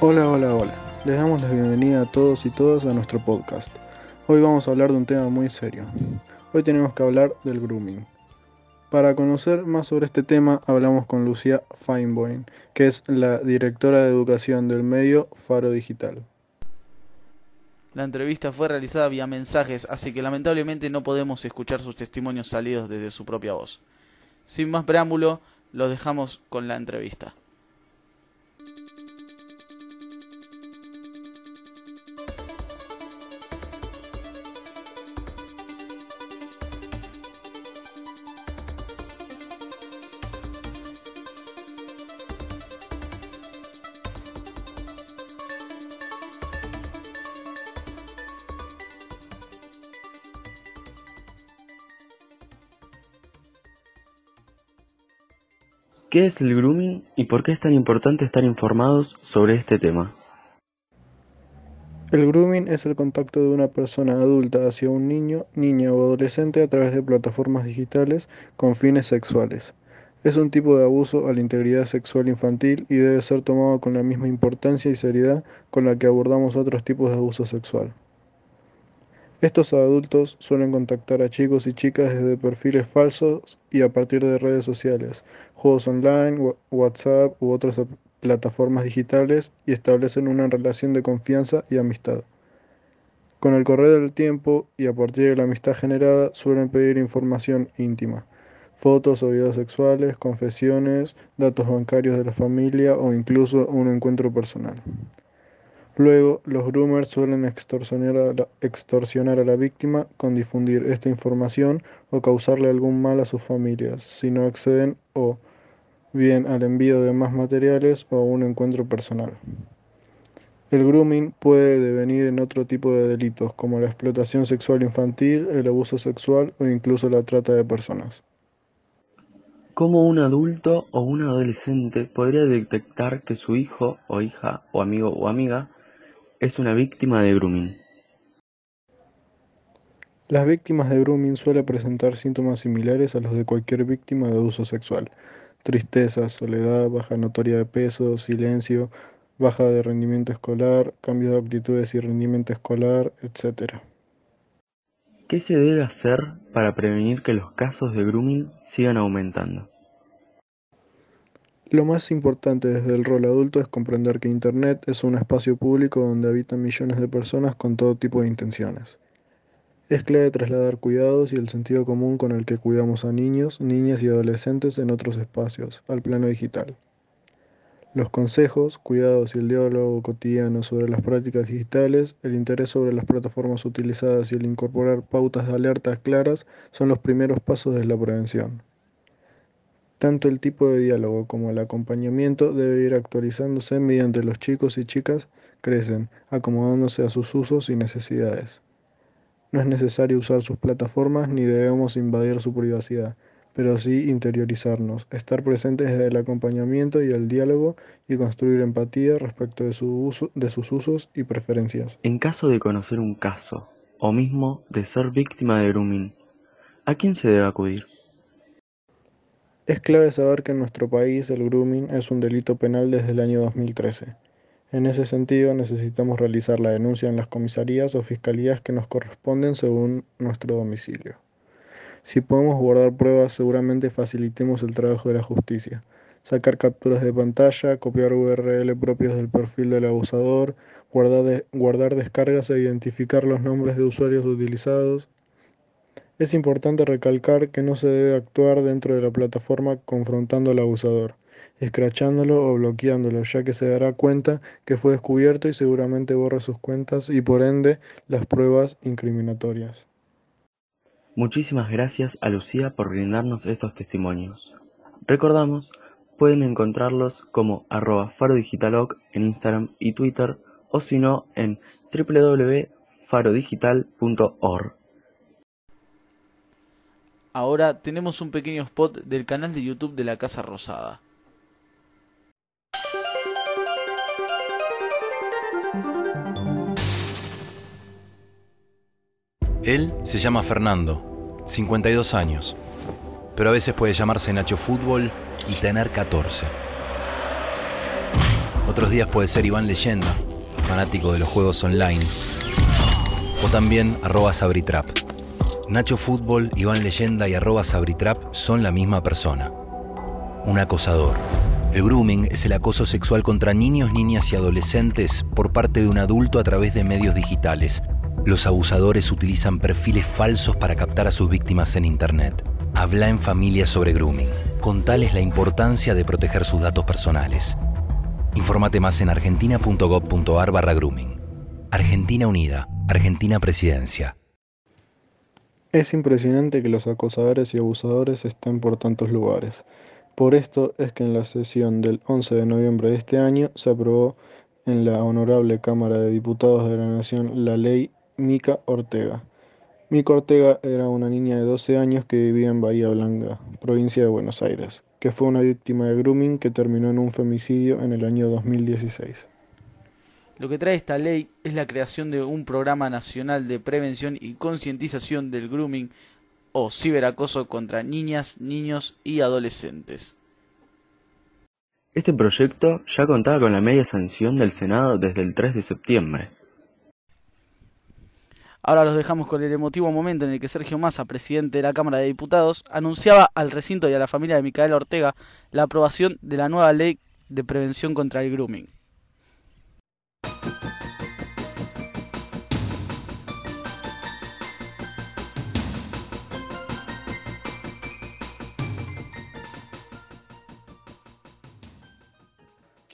Hola, hola, hola. Les damos la bienvenida a todos y todas a nuestro podcast. Hoy vamos a hablar de un tema muy serio. Hoy tenemos que hablar del grooming. Para conocer más sobre este tema, hablamos con Lucía Feinboim, que es la directora de educación del medio Faro Digital. La entrevista fue realizada vía mensajes, así que lamentablemente no podemos escuchar sus testimonios salidos desde su propia voz. Sin más preámbulo, los dejamos con la entrevista. ¿Qué es el grooming y por qué es tan importante estar informados sobre este tema? El grooming es el contacto de una persona adulta hacia un niño, niña o adolescente a través de plataformas digitales con fines sexuales. Es un tipo de abuso a la integridad sexual infantil y debe ser tomado con la misma importancia y seriedad con la que abordamos otros tipos de abuso sexual. Estos adultos suelen contactar a chicos y chicas desde perfiles falsos y a partir de redes sociales, juegos online, WhatsApp u otras plataformas digitales y establecen una relación de confianza y amistad. Con el correr del tiempo y a partir de la amistad generada suelen pedir información íntima, fotos o videos sexuales, confesiones, datos bancarios de la familia o incluso un encuentro personal. Luego, los groomers suelen extorsionar a, la, víctima con difundir esta información o causarle algún mal a sus familias si no acceden o bien al envío de más materiales o a un encuentro personal. El grooming puede devenir en otro tipo de delitos como la explotación sexual infantil, el abuso sexual o incluso la trata de personas. ¿Cómo un adulto o un adolescente podría detectar que su hijo o hija o amigo o amiga es una víctima de grooming. Las víctimas de grooming suelen presentar síntomas similares a los de cualquier víctima de abuso sexual. Tristeza, soledad, baja notoria de peso, silencio, baja de rendimiento escolar, cambio de actitudes y rendimiento escolar, etc. ¿Qué se debe hacer para prevenir que los casos de grooming sigan aumentando? Lo más importante desde el rol adulto es comprender que Internet es un espacio público donde habitan millones de personas con todo tipo de intenciones. Es clave trasladar cuidados y el sentido común con el que cuidamos a niños, niñas y adolescentes en otros espacios, al plano digital. Los consejos, cuidados y el diálogo cotidiano sobre las prácticas digitales, el interés sobre las plataformas utilizadas y el incorporar pautas de alertas claras son los primeros pasos de la prevención. Tanto el tipo de diálogo como el acompañamiento debe ir actualizándose mediante los chicos y chicas crecen, acomodándose a sus usos y necesidades. No es necesario usar sus plataformas ni debemos invadir su privacidad, pero sí interiorizarnos, estar presentes desde el acompañamiento y el diálogo y construir empatía respecto de, su uso, de sus usos y preferencias. En caso de conocer un caso, o mismo de ser víctima de grooming, ¿a quién se debe acudir? Es clave saber que en nuestro país el grooming es un delito penal desde el año 2013. En ese sentido, necesitamos realizar la denuncia en las comisarías o fiscalías que nos corresponden según nuestro domicilio. Si podemos guardar pruebas, seguramente facilitemos el trabajo de la justicia. Sacar capturas de pantalla, copiar URL propios del perfil del abusador, guardar, guardar descargas e identificar los nombres de usuarios utilizados, es importante recalcar que no se debe actuar dentro de la plataforma confrontando al abusador, escrachándolo o bloqueándolo, ya que se dará cuenta que fue descubierto y seguramente borra sus cuentas y por ende las pruebas incriminatorias. Muchísimas gracias a Lucía por brindarnos estos testimonios. Recordamos, pueden encontrarlos como arroba farodigitaloc en Instagram y Twitter o si no en www.farodigital.org. Ahora tenemos un pequeño spot del canal de YouTube de la Casa Rosada. Él se llama Fernando, 52 años, pero a veces puede llamarse Nacho Fútbol y tener 14 Otros días puede ser Iván Leyenda, fanático de los juegos online. O también arroba Sabritrap. Nacho Fútbol, Iván Leyenda y arroba Sabritrap son la misma persona. Un acosador. El grooming es el acoso sexual contra niños, niñas y adolescentes por parte de un adulto a través de medios digitales. Los abusadores utilizan perfiles falsos para captar a sus víctimas en Internet. Habla en familia sobre grooming. Contales la importancia de proteger sus datos personales. Infórmate más en argentina.gov.ar barra grooming. Argentina Unida. Argentina Presidencia. Es impresionante que los acosadores y abusadores estén por tantos lugares. Por esto es que en la sesión del 11 de noviembre de este año se aprobó en la Honorable Cámara de Diputados de la Nación la ley Mica Ortega. Mica Ortega era una niña de 12 años que vivía en Bahía Blanca, provincia de Buenos Aires, que fue una víctima de grooming que terminó en un femicidio en el año 2016. Lo que trae esta ley es la creación de un programa nacional de prevención y concientización del grooming o ciberacoso contra niñas, niños y adolescentes. Este proyecto ya contaba con la media sanción del Senado desde el 3 de septiembre. Ahora los dejamos con el emotivo momento en el que Sergio Massa, presidente de la Cámara de Diputados, anunciaba al recinto y a la familia de Micaela Ortega la aprobación de la nueva ley de prevención contra el grooming.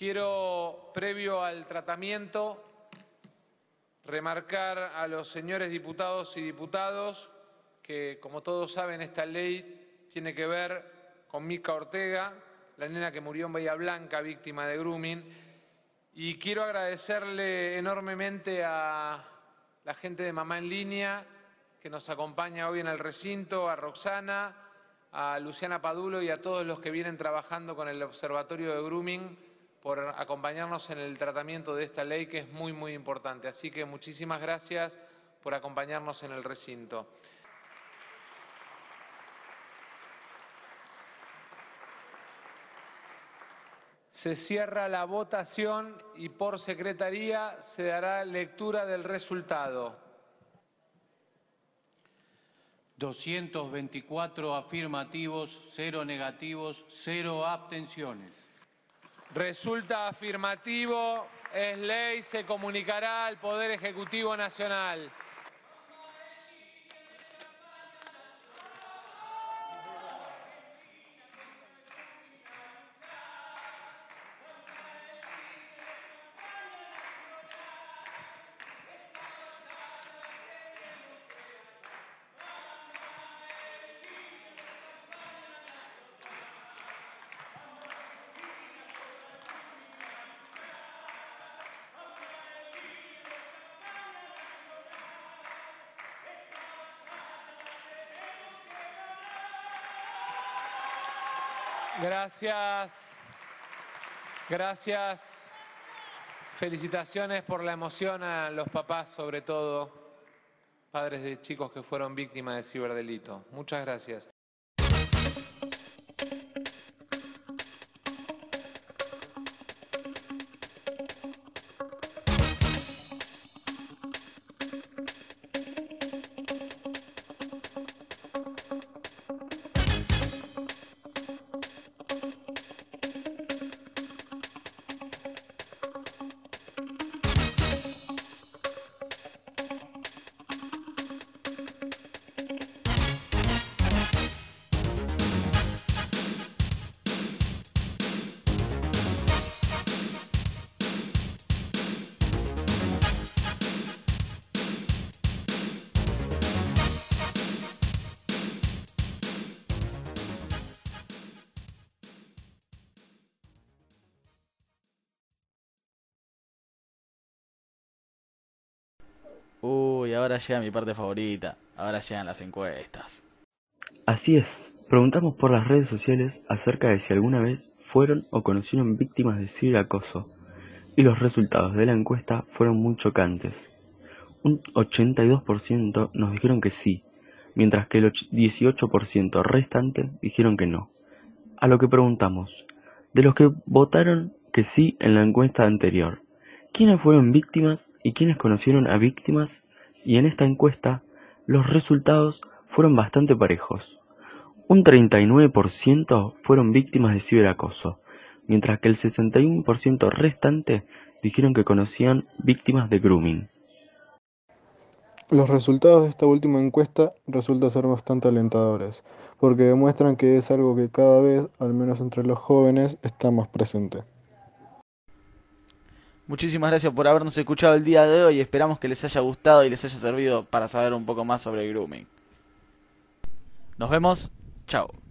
Quiero, previo al tratamiento, remarcar a los señores diputados y diputados que, como todos saben, esta ley tiene que ver con Mica Ortega, la nena que murió en Bahía Blanca, víctima de grooming. Y quiero agradecerle enormemente a la gente de Mamá en Línea que nos acompaña hoy en el recinto, a Roxana, a Luciana Padulo y a todos los que vienen trabajando con el Observatorio de Grooming por acompañarnos en el tratamiento de esta ley que es muy, muy importante. Así que muchísimas gracias por acompañarnos en el recinto. Se cierra la votación y por secretaría se dará lectura del resultado. 224 afirmativos, 0 negativos, 0 abstenciones. Resulta afirmativo, es ley, se comunicará al Poder Ejecutivo Nacional. Gracias. Gracias. Felicitaciones por la emoción a los papás, sobre todo, padres de chicos que fueron víctimas de ciberdelito. Muchas gracias. Uy, ahora llega mi parte favorita. Ahora llegan las encuestas. Así es, preguntamos por las redes sociales acerca de si alguna vez fueron o conocieron víctimas de ciberacoso, y los resultados de la encuesta fueron muy chocantes. Un 82% nos dijeron que sí, mientras que el 18% restante dijeron que no. A lo que preguntamos, de los que votaron que sí en la encuesta anterior. ¿Quiénes fueron víctimas y quiénes conocieron a víctimas? Y en esta encuesta los resultados fueron bastante parejos. Un 39% fueron víctimas de ciberacoso, mientras que el 61% restante dijeron que conocían víctimas de grooming. Los resultados de esta última encuesta resultan ser bastante alentadores, porque demuestran que es algo que cada vez, al menos entre los jóvenes, está más presente. Muchísimas gracias por habernos escuchado el día de hoy. Esperamos que les haya gustado y les haya servido para saber un poco más sobre grooming. Nos vemos. Chao.